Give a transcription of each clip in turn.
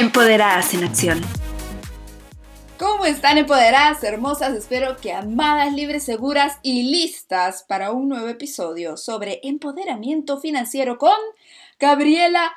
Empoderadas en Acción. ¿Cómo están empoderadas, hermosas? Espero que amadas, libres, seguras y listas para un nuevo episodio sobre empoderamiento financiero con Gabriela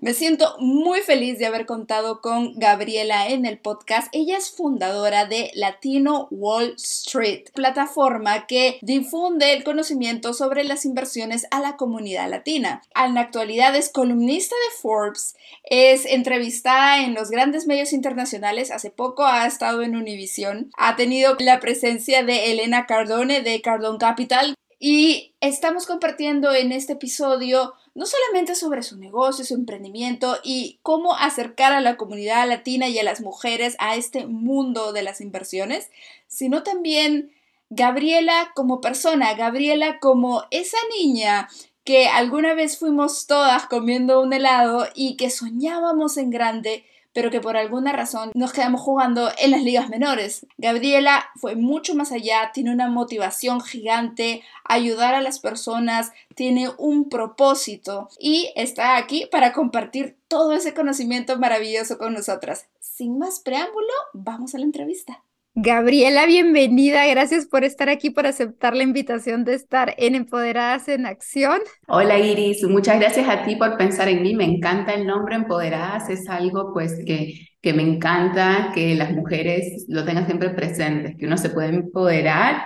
Me siento muy feliz de haber contado con Gabriela en el podcast. Ella es fundadora de Latino Wall Street, plataforma que difunde el conocimiento sobre las inversiones a la comunidad latina. En la actualidad es columnista de Forbes, es entrevistada en los grandes medios internacionales. Hace poco ha estado en Univision. Ha tenido la presencia de Elena Cardone de Cardone Capital. Y estamos compartiendo en este episodio no solamente sobre su negocio, su emprendimiento y cómo acercar a la comunidad latina y a las mujeres a este mundo de las inversiones, sino también Gabriela como persona, Gabriela como esa niña que alguna vez fuimos todas comiendo un helado y que soñábamos en grande pero que por alguna razón nos quedamos jugando en las ligas menores. Gabriela fue mucho más allá, tiene una motivación gigante, ayudar a las personas, tiene un propósito y está aquí para compartir todo ese conocimiento maravilloso con nosotras. Sin más preámbulo, vamos a la entrevista. Gabriela, bienvenida. Gracias por estar aquí, por aceptar la invitación de estar en Empoderadas en Acción. Hola Iris, muchas gracias a ti por pensar en mí. Me encanta el nombre Empoderadas, es algo pues que, que me encanta que las mujeres lo tengan siempre presente, que uno se puede empoderar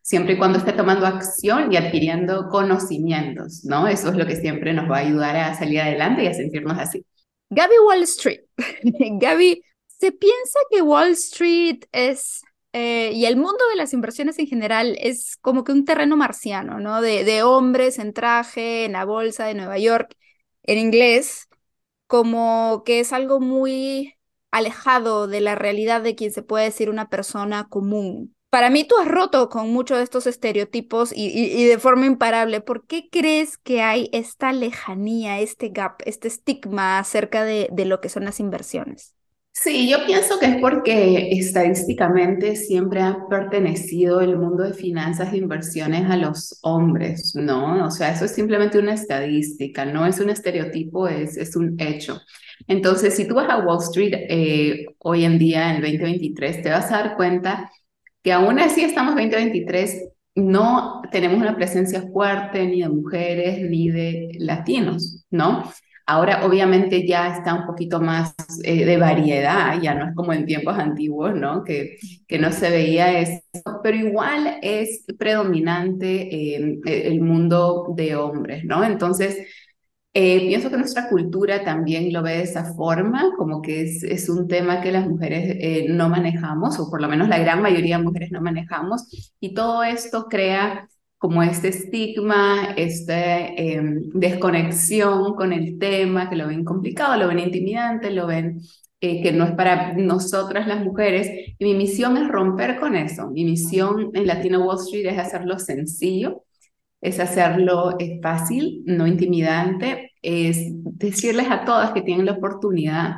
siempre y cuando esté tomando acción y adquiriendo conocimientos, ¿no? Eso es lo que siempre nos va a ayudar a salir adelante y a sentirnos así. Gaby Wall Street. Gaby, se piensa que Wall Street es, eh, y el mundo de las inversiones en general, es como que un terreno marciano, ¿no? De, hombres en traje, en la bolsa de Nueva York, en inglés, como que es algo muy alejado de la realidad de quien se puede decir una persona común. Para mí tú has roto con muchos de estos estereotipos y, de forma imparable. ¿Por qué crees que hay esta lejanía, este gap, este estigma acerca de lo que son las inversiones? Sí, yo pienso que es porque estadísticamente siempre ha pertenecido el mundo de finanzas e inversiones a los hombres, ¿no? O sea, eso es simplemente una estadística, no es un estereotipo, es, es un hecho. Entonces, si tú vas a Wall Street eh, hoy en día, en el 2023, te vas a dar cuenta que aún así estamos 2023, no tenemos una presencia fuerte ni de mujeres ni de latinos, ¿no? Ahora obviamente ya está un poquito más eh, de variedad, ya no es como en tiempos antiguos, ¿no? Que, que no se veía eso, pero igual es predominante em, e, el mundo de hombres, ¿no? Entonces, eh, pienso que nuestra cultura también lo ve de esa forma, como que es, es un tema que las mujeres eh, no manejamos, o por lo menos la gran mayoría de mujeres no manejamos, y todo esto crea como este estigma, esta em, desconexión con el tema, que lo ven complicado, lo ven intimidante, lo ven eh, que no es para nosotras las mujeres. Y mi misión es romper con eso. Mi misión en Latino Wall Street es hacerlo sencillo, es hacerlo fácil, no intimidante, es decirles a todas que tienen la oportunidad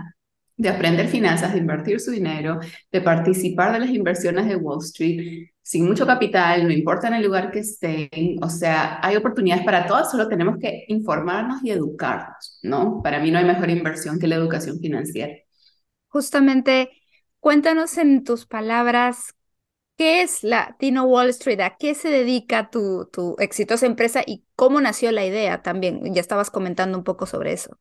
de aprender finanzas, de invertir su dinero, de participar de las inversiones de Wall Street, sin mucho capital, no importa en el lugar que estén, o sea, hay oportunidades para todas, solo tenemos que informarnos y educarnos, ¿no? Para mí no hay mejor inversión que la educación financiera. Justamente, cuéntanos en tus palabras, ¿qué es Latino Wall Street? ¿A qué se dedica tu, tu exitosa empresa y cómo nació la idea también? Ya estabas comentando un poco sobre eso.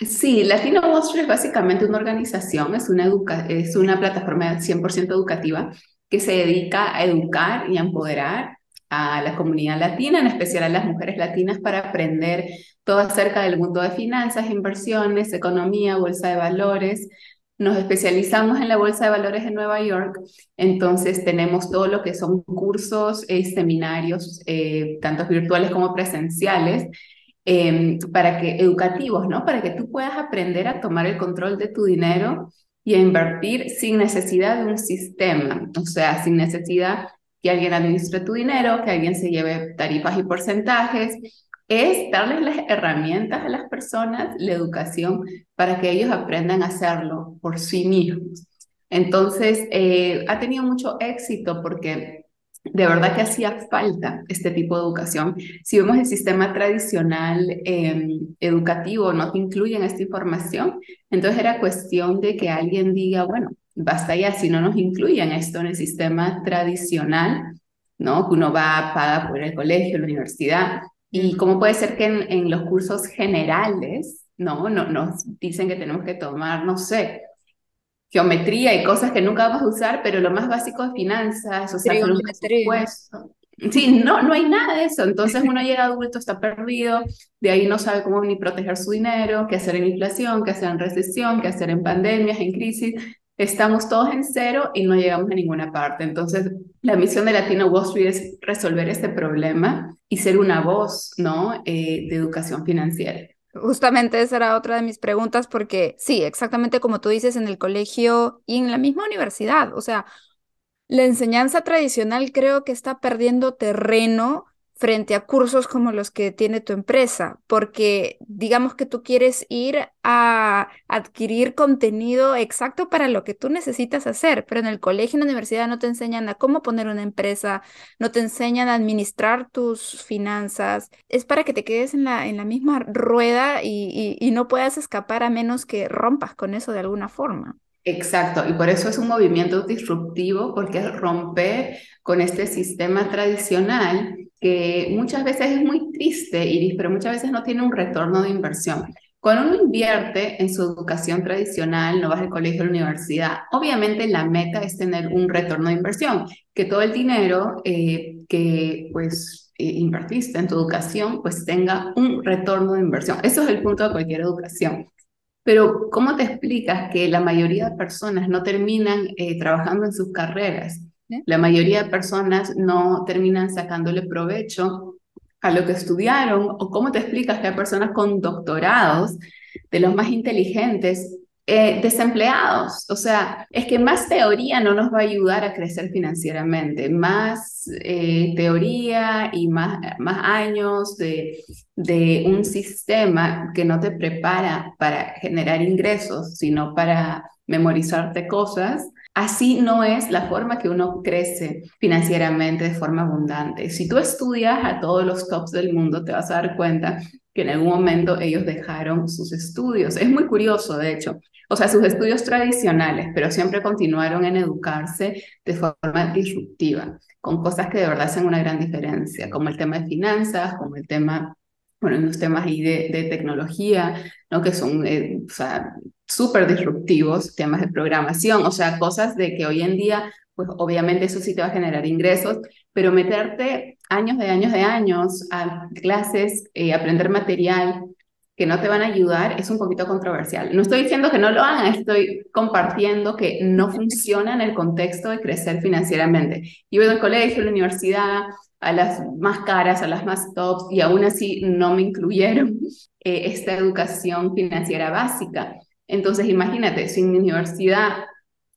Sí, Latino Wall Street es básicamente una organización, es una, es una plataforma 100% educativa que se dedica a educar y a empoderar a la comunidad latina, en especial a las mujeres latinas, para aprender todo acerca del mundo de finanzas, inversiones, economía, bolsa de valores. Nos especializamos en la Bolsa de Valores de Nueva York, entonces tenemos todo lo que son cursos, y seminarios, eh, tanto virtuales como presenciales, em, para que, educativos, ¿no? Para que tú puedas aprender a tomar el control de tu dinero y a invertir sin necesidad de un sistema, o sea, sin necesidad que alguien administre tu dinero, que alguien se lleve tarifas y porcentajes, es darles las herramientas a las personas, la educación, para que ellos aprendan a hacerlo por sí mismos. Entonces, eh, ha tenido mucho éxito porque de verdad que hacía falta este tipo de educación. Si vemos el sistema tradicional em, educativo, no te incluyen esta información, entonces era cuestión de que alguien diga, bueno, basta ya, si no nos incluyen esto en el sistema tradicional, ¿no? Que uno va, paga por el colegio, la universidad, y cómo puede ser que en, los cursos generales, ¿no? ¿no? Nos dicen que tenemos que tomar, no sé, geometría y cosas que nunca vamos a usar, pero lo más básico es finanzas, o sea, presupuesto. Sí, no, no hay nada de eso. Entonces uno llega adulto, está perdido, de ahí no sabe cómo ni proteger su dinero, qué hacer en inflación, qué hacer en recesión, qué hacer en pandemias, en crisis. Estamos todos en cero y no llegamos a ninguna parte. Entonces, la misión de Latino Wall Street es resolver este problema y ser una voz, ¿no? Eh, de educación financiera. Justamente esa era otra de mis preguntas porque sí, exactamente como tú dices en el colegio y en la misma universidad, o sea, la enseñanza tradicional creo que está perdiendo terreno frente a cursos como los que tiene tu empresa, porque digamos que tú quieres ir a adquirir contenido exacto para lo que tú necesitas hacer, pero en el colegio, en la universidad no te enseñan a cómo poner una empresa, no te enseñan a administrar tus finanzas, es para que te quedes en la, en la misma rueda y, y no puedas escapar a menos que rompas con eso de alguna forma. Exacto, y por eso es un movimiento disruptivo, porque es romper con este sistema tradicional que muchas veces es muy triste, Iris, pero muchas veces no tiene un retorno de inversión. Cuando uno invierte en su educación tradicional, no vas al colegio o la universidad, obviamente la meta es tener un retorno de inversión, que todo el dinero eh, que pues eh, invertiste en tu educación pues tenga un retorno de inversión. Eso es el punto de cualquier educación. Pero ¿cómo te explicas que la mayoría de personas no terminan eh, trabajando en sus carreras? La mayoría de personas no terminan sacándole provecho a lo que estudiaron o cómo te explicas que hay personas con doctorados de los más inteligentes eh, desempleados. O sea, es que más teoría no nos va a ayudar a crecer financieramente. Más eh, teoría y más, años de, de un sistema que no te prepara para generar ingresos, sino para memorizarte cosas, Así no es la forma que uno crece financieramente de forma abundante. Si tú estudias a todos los tops del mundo, te vas a dar cuenta que en algún momento ellos dejaron sus estudios. Es muy curioso, de hecho. O sea, sus estudios tradicionales, pero siempre continuaron en educarse de forma disruptiva, con cosas que de verdad hacen una gran diferencia, como el tema de finanzas, como el tema bueno, los temas ahí de, de, tecnología, ¿no? que son eh, o sea, súper disruptivos, temas de programación, o sea, cosas de que hoy en día, pues obviamente eso sí te va a generar ingresos, pero meterte años de años de años a clases, eh, aprender material que no te van a ayudar, es un poquito controversial. No estoy diciendo que no lo hagan, estoy compartiendo que no funciona en el contexto de crecer financieramente. Yo voy al colegio, a la universidad, a las más caras, a las más tops, y aún así no me incluyeron eh, esta educación financiera básica. Entonces, imagínate, si en la Universidad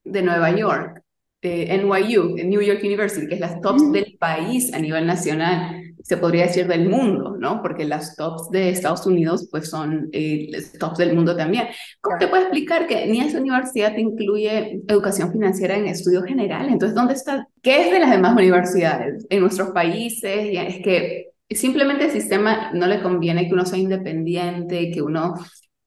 de Nueva York, eh, NYU, New York University, que es las tops del país a nivel nacional, se podría decir del mundo, ¿no? Porque las tops de Estados Unidos, pues son eh, tops del mundo también. ¿Cómo te puedo explicar que ni esa universidad te incluye educación financiera en estudio general? Entonces, ¿dónde está? ¿Qué es de las demás universidades en nuestros países? Es que simplemente el sistema no le conviene que uno sea independiente, que uno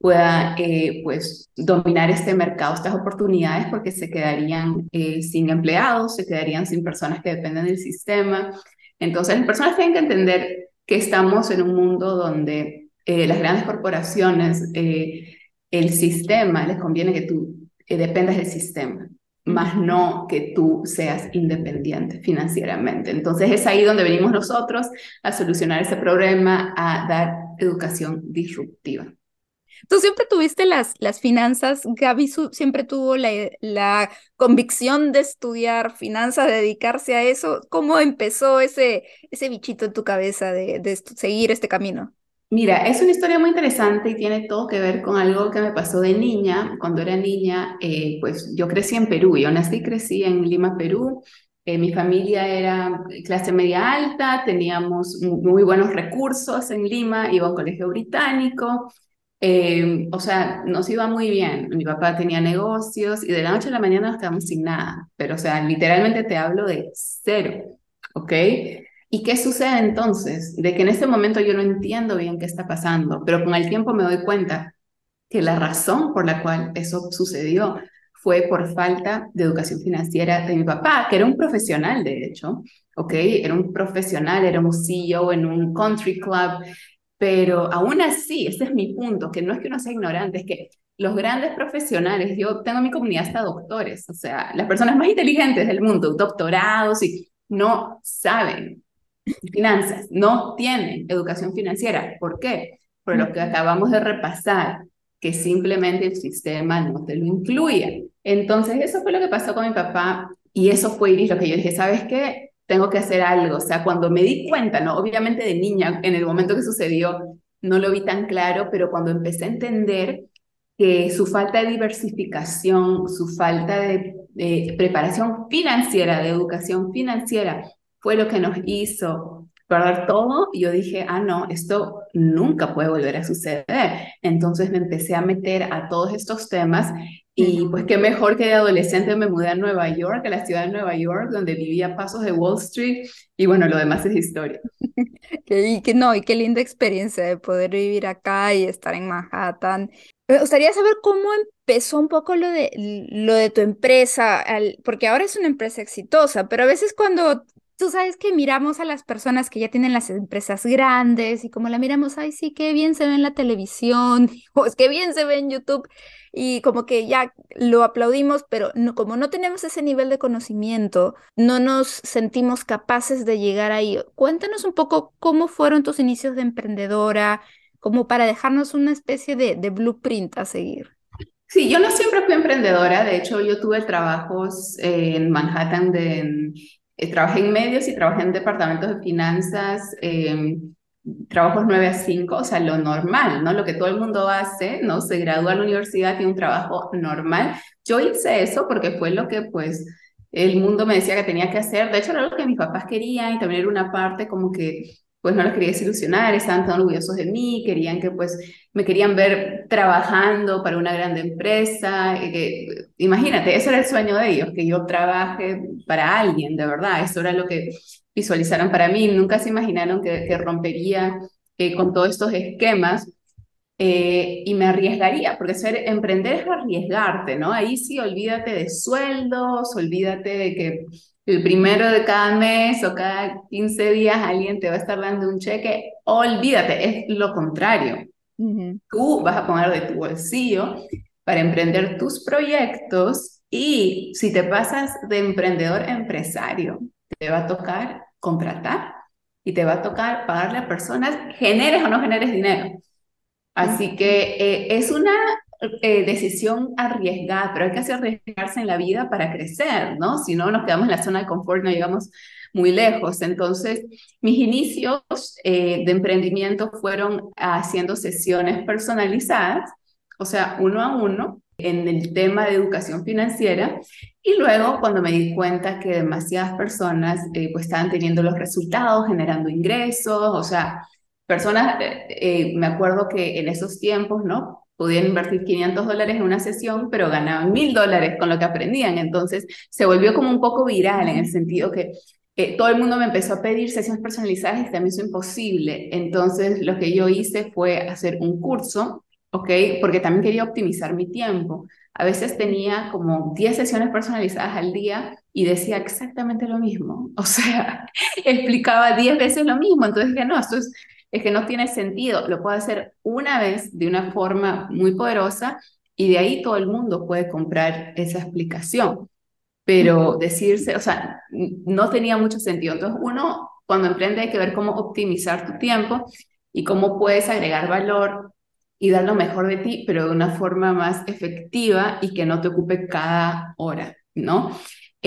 pueda eh, pues dominar este mercado, estas oportunidades, porque se quedarían eh, sin empleados, se quedarían sin personas que dependen del sistema. Entonces, las personas tienen que entender que estamos en un mundo donde eh, las grandes corporaciones, el sistema, les conviene que tú dependas del sistema, más no que tú seas independiente financieramente. Entonces, es ahí donde venimos nosotros a solucionar ese problema, a dar educación disruptiva. Tú siempre tuviste las, las finanzas, Gaby siempre tuvo la, la convicción de estudiar finanzas, de dedicarse a eso. ¿Cómo empezó ese, ese bichito en tu cabeza de, de seguir este camino? Mira, es una historia muy interesante y tiene todo que ver con algo que me pasó de niña. Cuando era niña, eh, pues yo crecí en Perú, yo nací y crecí en Lima, Perú. Eh, mi familia era clase media alta, teníamos muy buenos recursos en Lima, iba a un colegio británico, eh, o sea, nos iba muy bien. Mi papá tenía negocios y de la noche a la mañana nos quedamos sin nada, pero o sea, literalmente te hablo de cero, ¿ok? ¿Y qué sucede entonces? De que en este momento yo no entiendo bien qué está pasando, pero con el tiempo me doy cuenta que la razón por la cual eso sucedió fue por falta de educación financiera de mi papá, que era un profesional, de hecho, ¿ok? Era un profesional, era un CEO en un country club, pero aún así, ese es mi punto, que no es que uno sea ignorante, es que los grandes profesionales, yo tengo en mi comunidad hasta doctores, o sea, las personas más inteligentes del mundo, doctorados, y no saben finanzas, no tienen educación financiera. ¿Por qué? Por lo que acabamos de repasar, que simplemente el sistema no te lo incluye. Entonces, eso fue lo que pasó con mi papá y eso fue Iris lo que yo dije, ¿sabes qué? Tengo que hacer algo. O sea, cuando me di cuenta, ¿no? Obviamente de niña, en el momento que sucedió, no lo vi tan claro, pero cuando empecé a entender que su falta de diversificación, su falta de, de preparación financiera, de educación financiera, fue lo que nos hizo perder todo y yo dije, ah, no, esto nunca puede volver a suceder. Entonces me empecé a meter a todos estos temas y pues qué mejor que de adolescente me mudé a Nueva York, a la ciudad de Nueva York, donde vivía pasos de Wall Street y bueno, lo demás es historia. y que no, y qué linda experiencia de poder vivir acá y estar en Manhattan. Me gustaría saber cómo empezó un poco lo de, lo de tu empresa, porque ahora es una empresa exitosa, pero a veces cuando tú sabes que miramos a las personas que ya tienen las empresas grandes y como la miramos, ay, sí, qué bien se ve en la televisión, o que bien se ve en YouTube, y como que ya lo aplaudimos, pero no, como no tenemos ese nivel de conocimiento, no nos sentimos capaces de llegar ahí. Cuéntanos un poco cómo fueron tus inicios de emprendedora, como para dejarnos una especie de, de blueprint a seguir. Sí, yo no siempre fui emprendedora, de hecho yo tuve trabajos en Manhattan de eh, trabajé en medios y trabajé en departamentos de finanzas, eh, trabajos 9 a 5, o sea, lo normal, ¿no? Lo que todo el mundo hace, ¿no? Se gradúa en la universidad, tiene un trabajo normal. Yo hice eso porque fue lo que, pues, el mundo me decía que tenía que hacer. De hecho, era lo que mis papás querían y también era una parte como que pues no los quería desilusionar, estaban tan orgullosos de mí, querían que pues me querían ver trabajando para una grande empresa, que, imagínate, eso era el sueño de ellos, que yo trabaje para alguien, de verdad, eso era lo que visualizaron para mí, nunca se imaginaron que, que rompería eh, con todos estos esquemas eh, y me arriesgaría, porque ser emprender es arriesgarte, ¿no? Ahí sí, olvídate de sueldos, olvídate de que el primero de cada mes o cada 15 días alguien te va a estar dando un cheque, olvídate, es lo contrario. Tú vas a poner de tu bolsillo para emprender tus proyectos y si te pasas de emprendedor a empresario, te va a tocar contratar y te va a tocar pagarle a personas, generes o no generes dinero. Así que eh, es una eh, decisión arriesgada, pero hay que hacer arriesgarse en la vida para crecer, ¿no? Si no, nos quedamos en la zona de confort, no llegamos muy lejos. Entonces, mis inicios eh, de emprendimiento fueron haciendo sesiones personalizadas, o sea, uno a uno, en el tema de educación financiera y luego cuando me di cuenta que demasiadas personas eh, pues estaban teniendo los resultados, generando ingresos, o sea, personas, me acuerdo que en esos tiempos, ¿no? Podían invertir 500 dólares en una sesión, pero ganaban 1000 dólares con lo que aprendían. Entonces se volvió como un poco viral en el sentido que eh, todo el mundo me empezó a pedir sesiones personalizadas y también hizo imposible. Entonces lo que yo hice fue hacer un curso, ¿ok? Porque también quería optimizar mi tiempo. A veces tenía como 10 sesiones personalizadas al día y decía exactamente lo mismo. O sea, explicaba 10 veces lo mismo. Entonces dije, no, esto es es que no tiene sentido. Lo puedo hacer una vez de una forma muy poderosa y de ahí todo el mundo puede comprar esa explicación. Pero decirse, o sea, no tenía mucho sentido. Entonces, uno, cuando emprende, hay que ver cómo optimizar tu tiempo y cómo puedes agregar valor y dar lo mejor de ti, pero de una forma más efectiva y que no te ocupe cada hora, ¿no?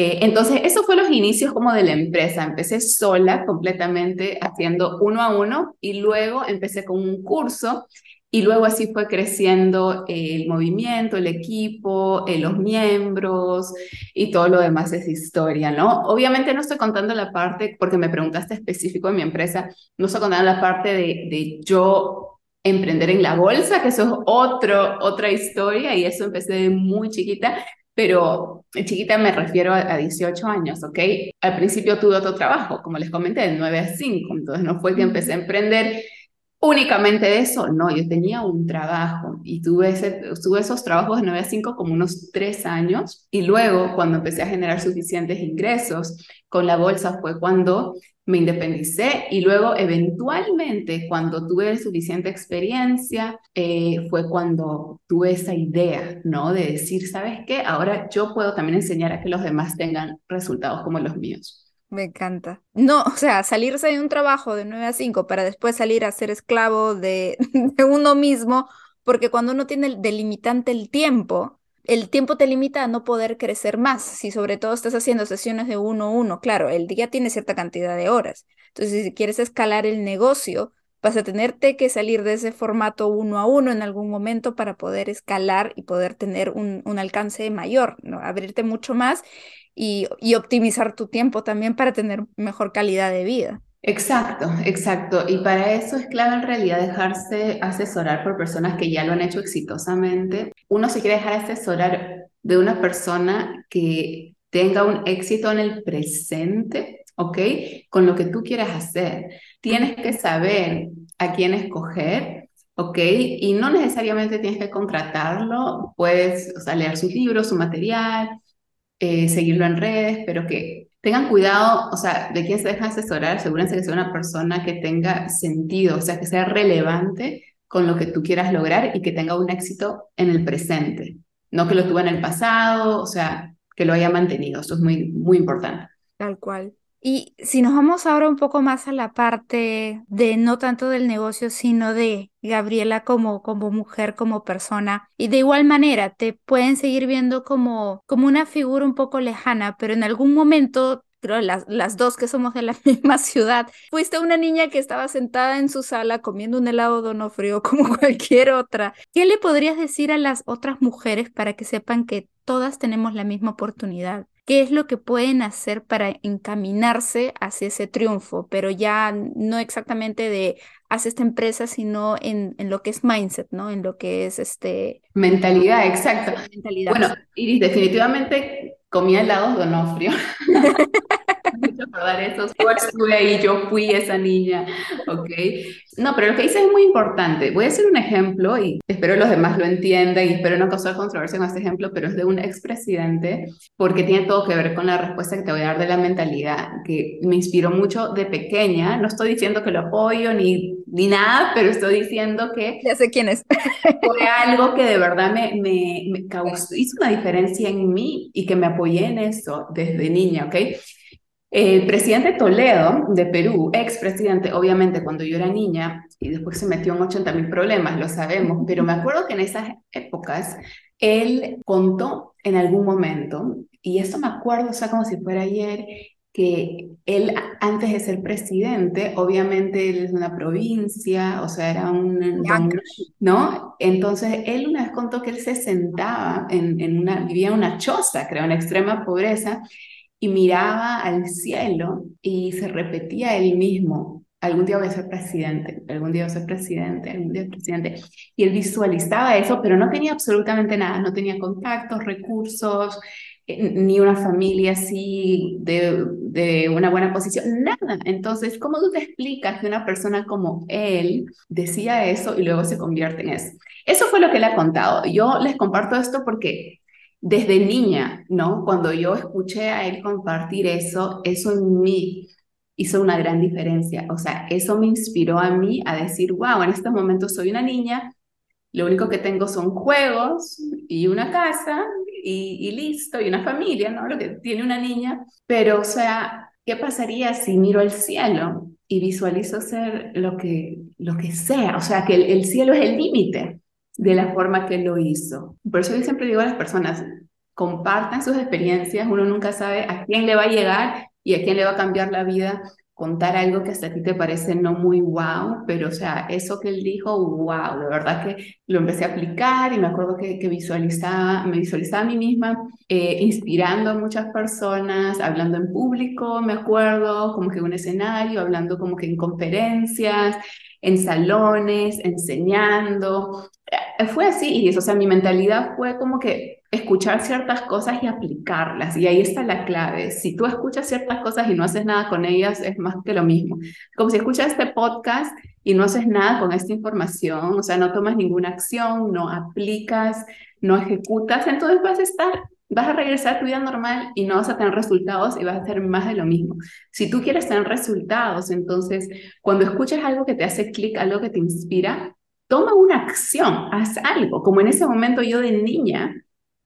Eh, entonces, eso fue los inicios como de la empresa. Empecé sola completamente haciendo uno a uno y luego empecé con un curso y luego así fue creciendo el movimiento, el equipo, eh, los miembros y todo lo demás es historia, ¿no? Obviamente no estoy contando la parte, porque me preguntaste específico de mi empresa, no estoy contando la parte de, de yo emprender en la bolsa, que eso es otro, otra historia y eso empecé de muy chiquita, pero chiquita me refiero a, a, 18 años, ¿ok? Al principio tuve otro trabajo, como les comenté, de 9 a 5, entonces no fue que empecé a emprender únicamente de eso, no, yo tenía un trabajo y tuve, ese, tuve esos trabajos de 9 a 5 como unos 3 años y luego cuando empecé a generar suficientes ingresos con la bolsa fue cuando me independicé y luego eventualmente cuando tuve suficiente experiencia eh, fue cuando tuve esa idea, ¿no? De decir, ¿sabes qué? Ahora yo puedo también enseñar a que los demás tengan resultados como los míos. Me encanta. No, o sea, salirse de un trabajo de 9 a 5 para después salir a ser esclavo de, de uno mismo, porque cuando uno tiene el delimitante el tiempo, el tiempo te limita a no poder crecer más. Si sobre todo estás haciendo sesiones de uno a uno, claro, el día tiene cierta cantidad de horas. Entonces, si quieres escalar el negocio, vas a tenerte que salir de ese formato uno a uno en algún momento para poder escalar y poder tener un, alcance mayor, ¿no? abrirte mucho más y optimizar tu tiempo también para tener mejor calidad de vida. Exacto, exacto. Y para eso es clave en realidad dejarse asesorar por personas que ya lo han hecho exitosamente. Uno se quiere dejar asesorar de una persona que tenga un éxito en el presente, ¿ok? Con lo que tú quieras hacer. Tienes que saber a quién escoger, ¿ok? Y no necesariamente tienes que contratarlo, puedes o sea, leer sus libros, su material, eh, seguirlo en redes, pero que tengan cuidado, o sea, de quién se deja asesorar, asegúrense que sea una persona que tenga sentido, o sea, que sea relevante con lo que tú quieras lograr y que tenga un éxito en el presente, no que lo tuvo en el pasado, o sea, que lo haya mantenido, eso es muy, muy importante. Tal cual. Y si nos vamos ahora un poco más a la parte de no tanto del negocio, sino de Gabriela como, como mujer, como persona, y de igual manera te pueden seguir viendo como, como una figura un poco lejana, pero en algún momento creo las, las dos que somos de la misma ciudad, fuiste una niña que estaba sentada en su sala comiendo un helado frío como cualquier otra. ¿Qué le podrías decir a las otras mujeres para que sepan que todas tenemos la misma oportunidad? Qué es lo que pueden hacer para encaminarse hacia ese triunfo, pero ya no exactamente de hace esta empresa, sino en, en, lo que es mindset, ¿no? En lo que es este... Mentalidad, exacto. Mentalidad. Bueno, Iris, definitivamente comía helados de Onofrio. mucho acordar eso, estuve ahí, yo fui esa niña, ¿ok? No, pero lo que dices es muy importante. Voy a hacer un ejemplo y espero los demás lo entiendan y espero no causar controversia con este ejemplo, pero es de un expresidente porque tiene todo que ver con la respuesta que te voy a dar de la mentalidad, que me inspiró mucho de pequeña. No estoy diciendo que lo apoyo ni, ni nada, pero estoy diciendo que... Ya sé quién es. fue algo que de verdad me, me, me causó, hizo una diferencia en mí y que me apoyé en eso desde niña, ¿ok? El presidente Toledo de Perú, expresidente, obviamente cuando yo era niña, y después se metió en 80 mil problemas, lo sabemos, pero me acuerdo que en esas épocas él contó en algún momento, y esto me acuerdo, o sea, como si fuera ayer, que él antes de ser presidente, obviamente él es de una provincia, o sea, era un, ¿no? Entonces él una vez contó que él se sentaba en, en una, vivía en una choza, creo, en extrema pobreza, y miraba al cielo y se repetía él mismo, algún día voy a ser presidente, algún día voy a ser presidente, algún día presidente. Y él visualizaba eso, pero no tenía absolutamente nada, no tenía contactos, recursos, ni una familia así de, de una buena posición, nada. Entonces, ¿cómo tú te explicas que una persona como él decía eso y luego se convierte en eso? Eso fue lo que él ha contado. Yo les comparto esto porque desde niña, ¿no? Cuando yo escuché a él compartir eso, eso en mí hizo una gran diferencia. O sea, eso me inspiró a mí a decir, wow, en este momento soy una niña, lo único que tengo son juegos y una casa y, listo, y una familia, ¿no? Lo que tiene una niña. Pero, o sea, ¿qué pasaría si miro al cielo y visualizo ser lo que, lo que sea? O sea, que el, el cielo es el límite de la forma que lo hizo. Por eso yo siempre digo a las personas, compartan sus experiencias, uno nunca sabe a quién le va a llegar y a quién le va a cambiar la vida contar algo que hasta a ti te parece no muy wow, pero o sea, eso que él dijo, wow, de verdad que lo empecé a aplicar y me acuerdo que, que visualizaba, me visualizaba a mí misma eh, inspirando a muchas personas, hablando en público, me acuerdo, como que en un escenario, hablando como que en conferencias, en salones, enseñando. Eh, fue así, y eso, o sea, mi mentalidad fue como que escuchar ciertas cosas y aplicarlas. Y ahí está la clave. Si tú escuchas ciertas cosas y no haces nada con ellas, es más que lo mismo. Como si escuchas este podcast y no haces nada con esta información, o sea, no tomas ninguna acción, no aplicas, no ejecutas, entonces vas a estar, vas a regresar a tu vida normal y no vas a tener resultados y vas a hacer más de lo mismo. Si tú quieres tener resultados, entonces cuando escuchas algo que te hace clic, algo que te inspira, toma una acción, haz algo. Como en ese momento yo de niña,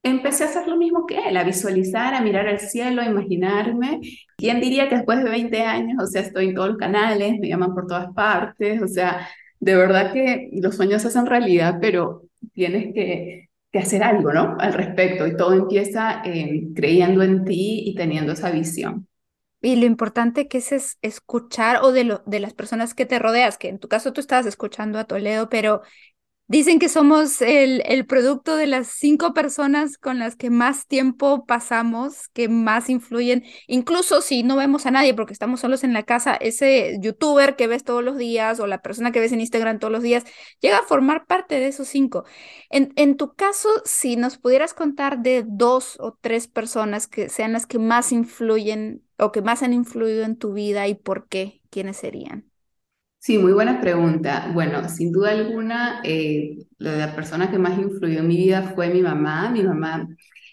empecé a hacer lo mismo que él, a visualizar, a mirar al cielo, a imaginarme. ¿Quién diría que después de 20 años, o sea, estoy en todos los canales, me llaman por todas partes, o sea, de verdad que los sueños se hacen realidad, pero tienes que, que hacer algo, ¿no? Al respecto, y todo empieza eh, creyendo en ti y teniendo esa visión. Y lo importante que es, escuchar o de, lo, de las personas que te rodeas, que en tu caso tú estabas escuchando a Toledo, pero Dicen que somos el, el, producto de las cinco personas con las que más tiempo pasamos, que más influyen, incluso si no vemos a nadie porque estamos solos en la casa, ese youtuber que ves todos los días o la persona que ves en Instagram todos los días, llega a formar parte de esos cinco. En, en tu caso, si nos pudieras contar de dos o tres personas que sean las que más influyen o que más han influido en tu vida y por qué, ¿quiénes serían? Sí, muy buena pregunta. Bueno, sin duda alguna, eh, la persona que más influyó en mi vida fue mi mamá. Mi mamá,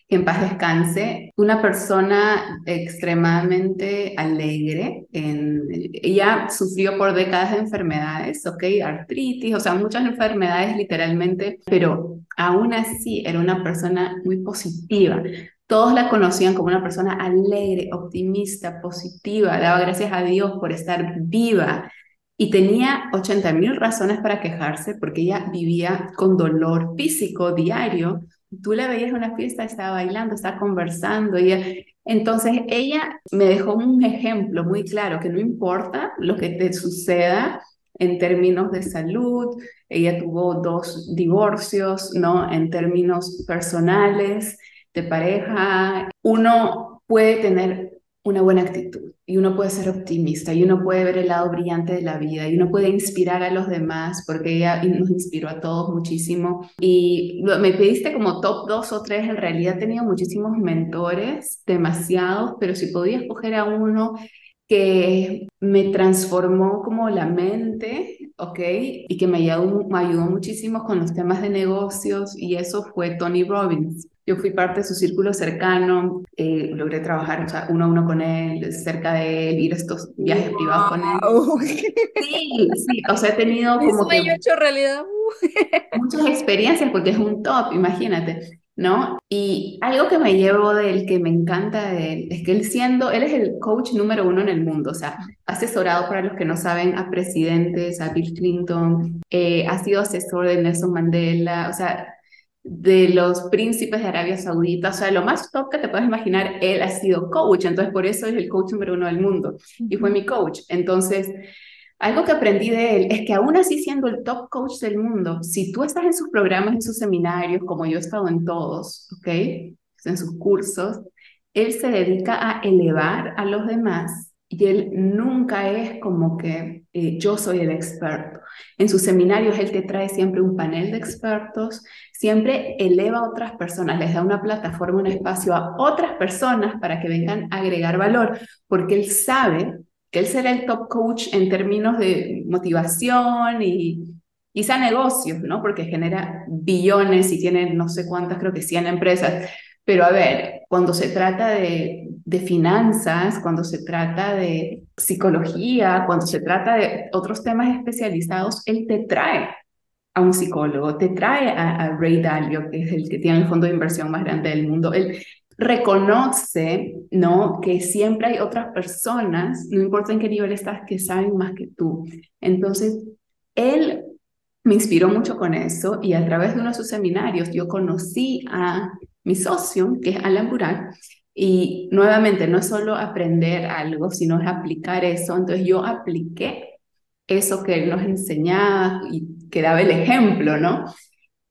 en paz descanse, una persona extremadamente alegre. Ella sufrió por décadas de enfermedades, ¿ok? Artritis, o sea, muchas enfermedades literalmente, pero aún así era una persona muy positiva. Todos la conocían como una persona alegre, optimista, positiva, daba gracias a Dios por estar viva y tenía 80 mil razones para quejarse porque ella vivía con dolor físico diario. Tú la veías en una fiesta, estaba bailando, estaba conversando. Ella... Entonces ella me dejó un ejemplo muy claro, que no importa lo que te suceda en términos de salud, ella tuvo dos divorcios, ¿no? En términos personales, de pareja, uno puede tener una buena actitud y uno puede ser optimista y uno puede ver el lado brillante de la vida y uno puede inspirar a los demás porque ella nos inspiró a todos muchísimo. Y me pediste como top dos o tres, en realidad he tenido muchísimos mentores, demasiados, pero si podía escoger a uno que me transformó como la mente, ¿ok? Y que me ayudó, me ayudó muchísimo con los temas de negocios y eso fue Tony Robbins. Yo fui parte de su círculo cercano, eh, logré trabajar o sea, uno a uno con él, cerca de él, ir a estos viajes privados con él. Sí, sí, o sea, he tenido como que... hecho realidad. muchas experiencias porque es un top, imagínate. ¿No? Y algo que me llevo de él, que me encanta de él, es que él siendo, él es el coach número uno en el mundo, o sea, asesorado para los que no saben a presidentes, a Bill Clinton, eh, ha sido asesor de Nelson Mandela, o sea, de los príncipes de Arabia Saudita, o sea, lo más top que te puedes imaginar, él ha sido coach, entonces por eso es el coach número uno del mundo y fue mi coach. Entonces, algo que aprendí de él es que aún así siendo el top coach del mundo, si tú estás en sus programas, en sus seminarios, como yo he estado en todos, ¿ok? En sus cursos, él se dedica a elevar a los demás y él nunca es como que eh, yo soy el experto. En sus seminarios él te trae siempre un panel de expertos, siempre eleva a otras personas, les da una plataforma, un espacio a otras personas para que vengan a agregar valor, porque él sabe que él será el top coach en términos de motivación y quizá negocios, ¿no? Porque genera billones y tiene no sé cuántas, creo que 100 empresas. Pero a ver, cuando se trata de de finanzas, cuando se trata de psicología, cuando se trata de otros temas especializados, él te trae a un psicólogo, te trae a, Ray Dalio, que es el que tiene el fondo de inversión más grande del mundo. Reconoce, ¿no? Que siempre hay otras personas, no importa en qué nivel estás, que saben más que tú. Entonces, él me inspiró mucho con eso y a través de uno de sus seminarios yo conocí a mi socio, que es Alan Burak, y nuevamente no es solo aprender algo, sino es aplicar eso. Entonces yo apliqué eso que él nos enseñaba y que daba el ejemplo, ¿no?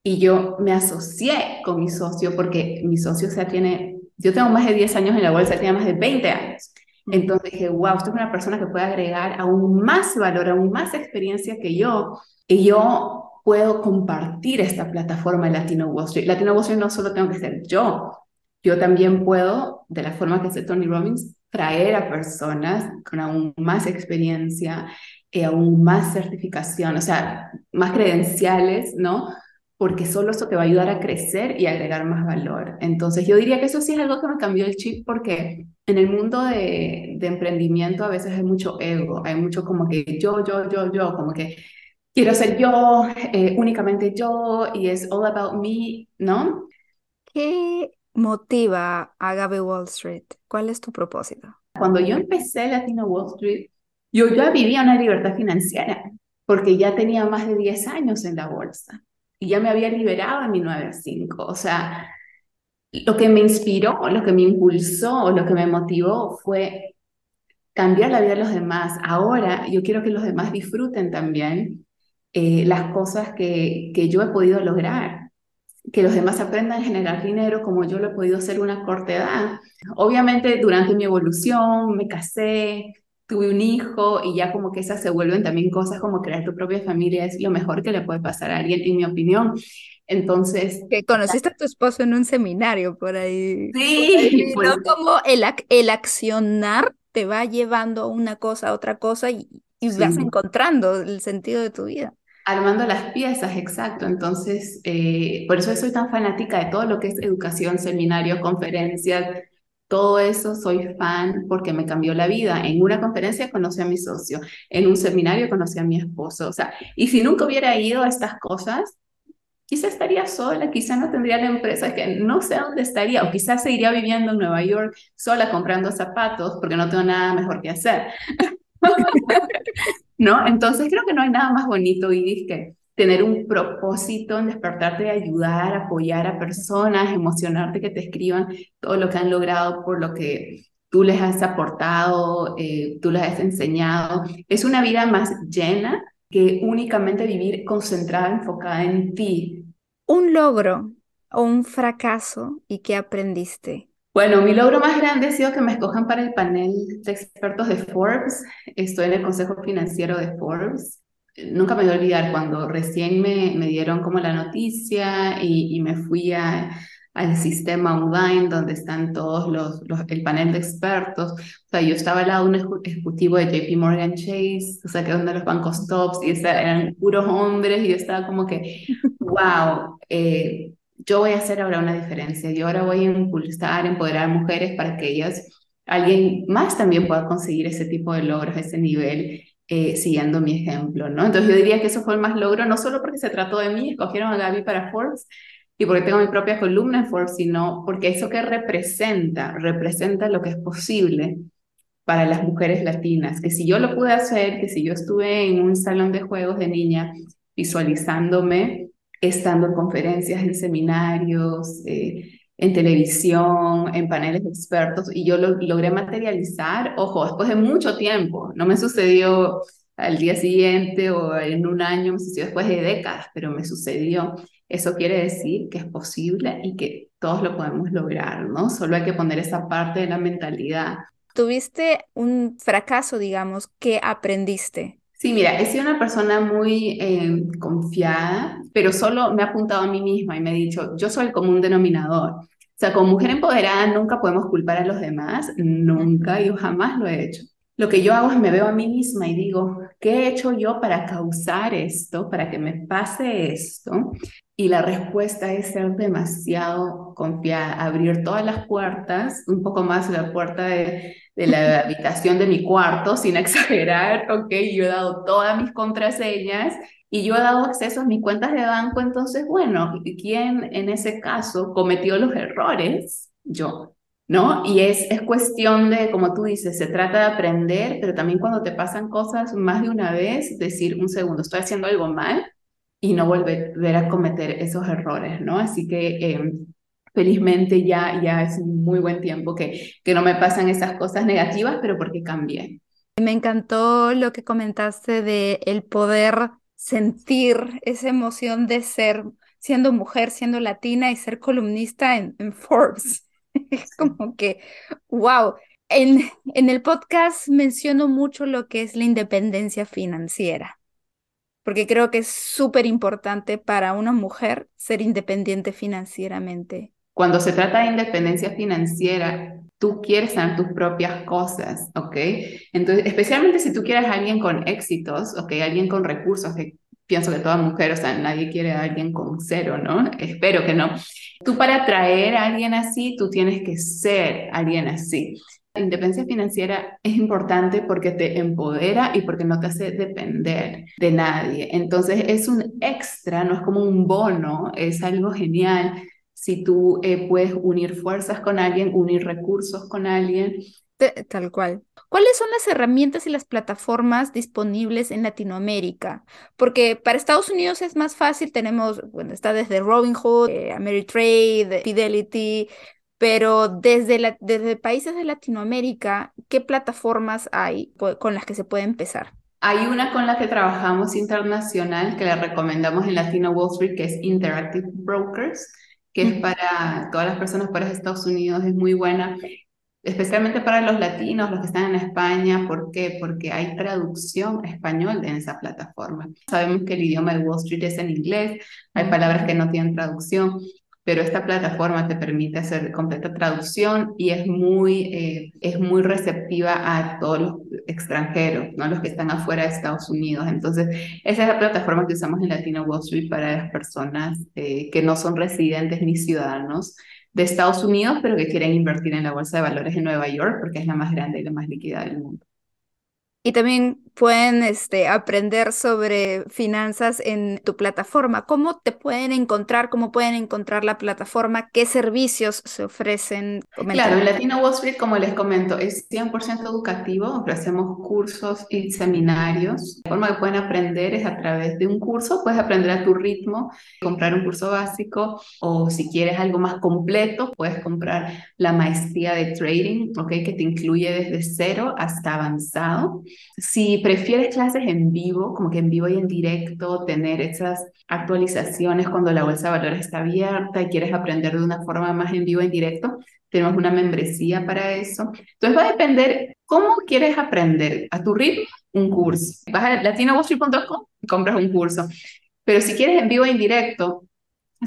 Y yo me asocié con mi socio porque mi socio, o tiene, yo tengo más de 10 años en la bolsa, tiene más de 20 años. Entonces dije, wow, usted es una persona que puede agregar aún más valor, aún más experiencia que yo. Y yo puedo compartir esta plataforma de Latino Wall Street. Latino Wall Street no solo tengo que ser yo, yo también puedo, de la forma que hace Tony Robbins, traer a personas con aún más experiencia, y aún más certificación, o sea, más credenciales, ¿no? Porque solo eso te va a ayudar a crecer y agregar más valor. Entonces, yo diría que eso sí es algo que me cambió el chip porque en el mundo de, de emprendimiento a veces hay mucho ego, hay mucho como que yo, yo, yo, yo, como que quiero ser yo, eh, únicamente yo, y es all about me, ¿no? ¿Qué motiva a Gabe Wall Street? ¿Cuál es tu propósito? Cuando yo empecé Latino Wall Street, yo ya vivía una libertad financiera porque ya tenía más de 10 años en la bolsa y ya me había liberado en mi 9 a 5. O sea, lo que me inspiró, lo que me impulsó, lo que me motivó fue cambiar la vida de los demás. Ahora yo quiero que los demás disfruten también eh, las cosas que, que yo he podido lograr, que los demás aprendan a generar dinero como yo lo he podido hacer una corta edad. Obviamente durante mi evolución me casé, tuve un hijo y ya como que esas se vuelven también cosas como crear tu propia familia es lo mejor que le puede pasar a alguien, en mi opinión. Entonces... Que conociste a tu esposo en un seminario por ahí. Sí. Pues, ¿no? Como el, el accionar te va llevando una cosa a otra cosa y, y vas encontrando el sentido de tu vida. Armando las piezas, exacto. Entonces, eh, por eso soy tan fanática de todo lo que es educación, seminarios, conferencias, todo eso soy fan porque me cambió la vida. En una conferencia conocí a mi socio, en un seminario conocí a mi esposo. O sea, y si nunca hubiera ido a estas cosas, quizá estaría sola, quizá no tendría la empresa, que no sé dónde estaría, o quizás seguiría viviendo en Nueva York sola comprando zapatos porque no tengo nada mejor que hacer. ¿No? Entonces creo que no hay nada más bonito, Iris, que tener un propósito en despertarte de ayudar, apoyar a personas, emocionarte que te escriban todo lo que han logrado por lo que tú les has aportado, eh, tú les has enseñado. Es una vida más llena que únicamente vivir concentrada, enfocada en ti. Un logro o un fracaso y qué aprendiste. Bueno, mi logro más grande ha sido que me escojan para el panel de expertos de Forbes. Estoy en el Consejo Financiero de Forbes nunca me voy a olvidar cuando recién me, me dieron como la noticia y, y me fui a, al sistema online donde están todos los, los, el panel de expertos. O sea, yo estaba al lado de un ejecutivo de JP Morgan Chase, o sea, que donde los bancos tops y eran puros hombres y yo estaba como que, wow, eh, yo voy a hacer ahora una diferencia. Yo ahora voy a impulsar, empoderar a mujeres para que ellas, alguien más también pueda conseguir ese tipo de logros, ese nivel eh, siguiendo mi ejemplo, ¿no? Entonces yo diría que eso fue el más logro, no solo porque se trató de mí, escogieron a Gaby para Forbes y porque tengo mi propia columna en Forbes, sino porque eso que representa, representa lo que es posible para las mujeres latinas, que si yo lo pude hacer, que si yo estuve en un salón de juegos de niña visualizándome, estando en conferencias, en seminarios, eh, en televisión, en paneles de expertos, y yo lo logré materializar, ojo, después de mucho tiempo, no me sucedió al día siguiente o en un año, me sucedió después de décadas, pero me sucedió. Eso quiere decir que es posible y que todos lo podemos lograr, ¿no? Solo hay que poner esa parte de la mentalidad. Tuviste un fracaso, digamos, ¿qué aprendiste? Sí, mira, he sido una persona muy eh, confiada, pero solo me he apuntado a mí misma y me he dicho, yo soy el común denominador. O sea, como mujer empoderada nunca podemos culpar a los demás, nunca, yo jamás lo he hecho. Lo que yo hago es me veo a mí misma y digo, ¿qué he hecho yo para causar esto, para que me pase esto? Y la respuesta es ser demasiado confiada, abrir todas las puertas, un poco más la puerta de, de la habitación de mi cuarto, sin exagerar, ok, yo he dado todas mis contraseñas y yo he dado acceso a mis cuentas de banco, entonces, bueno, ¿quién en ese caso cometió los errores? Yo, ¿no? Y es, es cuestión de, como tú dices, se trata de aprender, pero también cuando te pasan cosas más de una vez, decir un segundo, estoy haciendo algo mal y no volver a cometer esos errores, ¿no? Así que... Eh, felizmente ya, ya es un muy buen tiempo que, que no me pasan esas cosas negativas, pero porque cambié. Me encantó lo que comentaste de el poder sentir esa emoción de ser, siendo mujer, siendo latina y ser columnista en, en Forbes. Es como que, wow. En, en el podcast menciono mucho lo que es la independencia financiera, porque creo que es súper importante para una mujer ser independiente financieramente. Cuando se trata de independencia financiera, tú quieres tener tus propias cosas, ¿ok? Entonces, especialmente si tú quieres a alguien con éxitos, ¿ok? Alguien con recursos, que pienso que toda mujer, o sea, nadie quiere a alguien con cero, ¿no? Espero que no. Tú para atraer a alguien así, tú tienes que ser alguien así. La independencia financiera es importante porque te empodera y porque no te hace depender de nadie. Entonces es un extra, no es como un bono, es algo genial si tú eh, puedes unir fuerzas con alguien, unir recursos con alguien. Tal cual. ¿Cuáles son las herramientas y las plataformas disponibles en Latinoamérica? Porque para Estados Unidos es más fácil, tenemos, bueno, está desde Robinhood, eh, Ameritrade, Fidelity, pero desde, la, desde países de Latinoamérica, ¿qué plataformas hay con las que se puede empezar? Hay una con la que trabajamos internacional que le recomendamos en Latino Wall Street, que es Interactive Brokers que es para todas las personas para Estados Unidos, es muy buena, especialmente para los latinos, los que están en España. ¿Por qué? Porque hay traducción español en esa plataforma. Sabemos que el idioma de Wall Street es en inglés, hay palabras que no tienen traducción, pero esta plataforma te permite hacer completa traducción y es muy, eh, es muy receptiva a todos los extranjeros, ¿no? los que están afuera de Estados Unidos. Entonces, esa es la plataforma que usamos en Latino Wall Street para las personas eh, que no son residentes ni ciudadanos de Estados Unidos, pero que quieren invertir en la Bolsa de Valores en Nueva York porque es la más grande y la más líquida del mundo. Y también pueden este, aprender sobre finanzas en tu plataforma. ¿Cómo te pueden encontrar? ¿Cómo pueden encontrar la plataforma? ¿Qué servicios se ofrecen? Claro, Latino Wall Street, como les comento, es 100% educativo. Ofrecemos cursos y seminarios. La forma que pueden aprender es a través de un curso. Puedes aprender a tu ritmo, comprar un curso básico o si quieres algo más completo, puedes comprar la maestría de trading, ¿ok? Que te incluye desde cero hasta avanzado. Si prefieres clases en vivo, como que en vivo y en directo, tener esas actualizaciones cuando la bolsa de valores está abierta y quieres aprender de una forma más en vivo, en directo, tenemos una membresía para eso. Entonces va a depender cómo quieres aprender. A tu ritmo, un curso. Vas a latinowallstreet.com compras un curso. Pero si quieres en vivo en directo,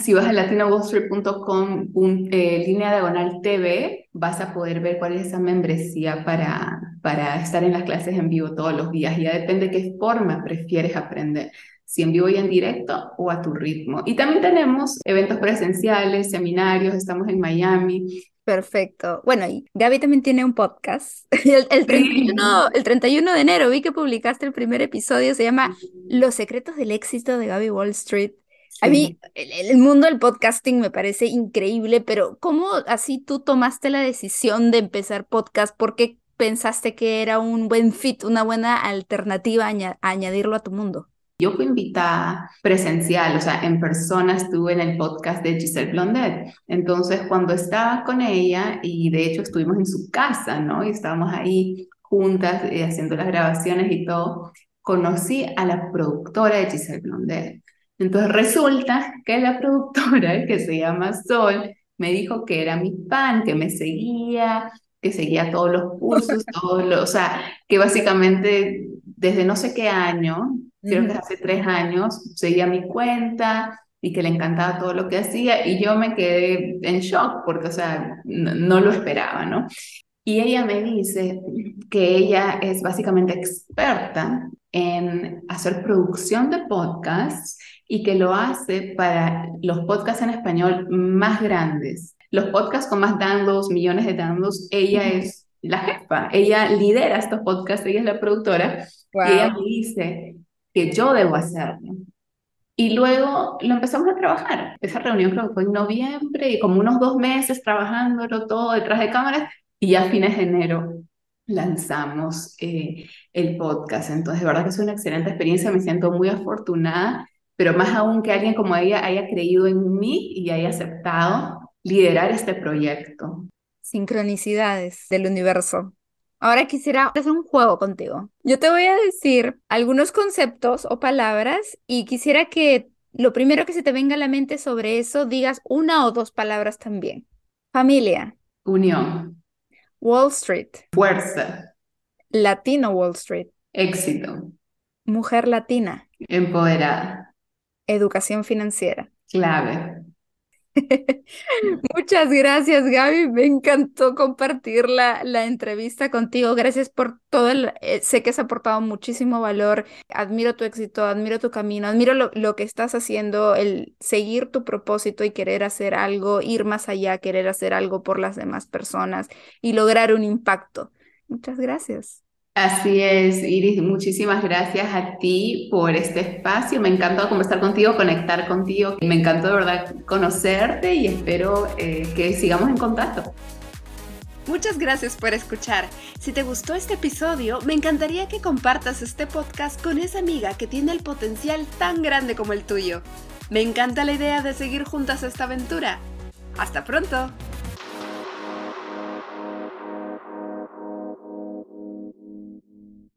si vas a latinowallstreet.com, eh, línea diagonal TV, vas a poder ver cuál es esa membresía para, para estar en las clases en vivo todos los días. Ya depende qué forma prefieres aprender, si en vivo y en directo o a tu ritmo. Y también tenemos eventos presenciales, seminarios, estamos en Miami. Perfecto. Bueno, y Gaby también tiene un podcast. El, el, 31, el 31 de enero vi que publicaste el primer episodio, se llama Los secretos del éxito de Gaby Wall Street. A mí el, mundo del podcasting me parece increíble, pero ¿cómo así tú tomaste la decisión de empezar podcast? ¿Por qué pensaste que era un buen fit, una buena alternativa a, añadirlo a tu mundo? Yo fui invitada presencial, o sea, en persona estuve en el podcast de Giselle Blondet. Entonces, cuando estaba con ella, y de hecho estuvimos en su casa, ¿no? Y estábamos ahí juntas eh, haciendo las grabaciones y todo, conocí a la productora de Giselle Blondet. Entonces resulta que la productora, que se llama Sol, me dijo que era mi fan, que me seguía, que seguía todos los cursos, todos los, o sea, que básicamente desde no sé qué año, creo que hace tres años, seguía mi cuenta y que le encantaba todo lo que hacía y yo me quedé en shock porque, o sea, no lo esperaba, ¿no? Y ella me dice que ella es básicamente experta en hacer producción de podcasts y que lo hace para los podcasts en español más grandes. Los podcasts con más downloads, millones de downloads, ella es la jefa, ella lidera estos podcasts, ella es la productora, y ella me dice que yo debo hacerlo. Y luego lo empezamos a trabajar. Esa reunión creo que fue en noviembre y como unos dos meses trabajándolo todo detrás de cámaras y ya a fines de enero lanzamos eh, el podcast. Entonces, de verdad que es una excelente experiencia, me siento muy afortunada pero más aún que alguien como ella haya creído en mí y haya aceptado liderar este proyecto. Sincronicidades del universo. Ahora quisiera hacer un juego contigo. Yo te voy a decir algunos conceptos o palabras y quisiera que lo primero que se te venga a la mente sobre eso digas una o dos palabras también. Familia. Unión. Wall Street. Fuerza. Latino Wall Street. Éxito. Mujer latina. Empoderada. Educación financiera. Clave. Muchas gracias, Gaby. Me encantó compartir la, la entrevista contigo. Gracias por todo el... Eh, sé que has aportado muchísimo valor. Admiro tu éxito, admiro tu camino, admiro lo, lo, que estás haciendo, el seguir tu propósito y querer hacer algo, ir más allá, querer hacer algo por las demás personas y lograr un impacto. Muchas gracias. Así es, Iris, muchísimas gracias a ti por este espacio. Me encantó conversar contigo, conectar contigo. Me encantó de verdad conocerte y espero eh, que sigamos en contacto. Muchas gracias por escuchar. Si te gustó este episodio, me encantaría que compartas este podcast con esa amiga que tiene el potencial tan grande como el tuyo. Me encanta la idea de seguir juntas esta aventura. Hasta pronto.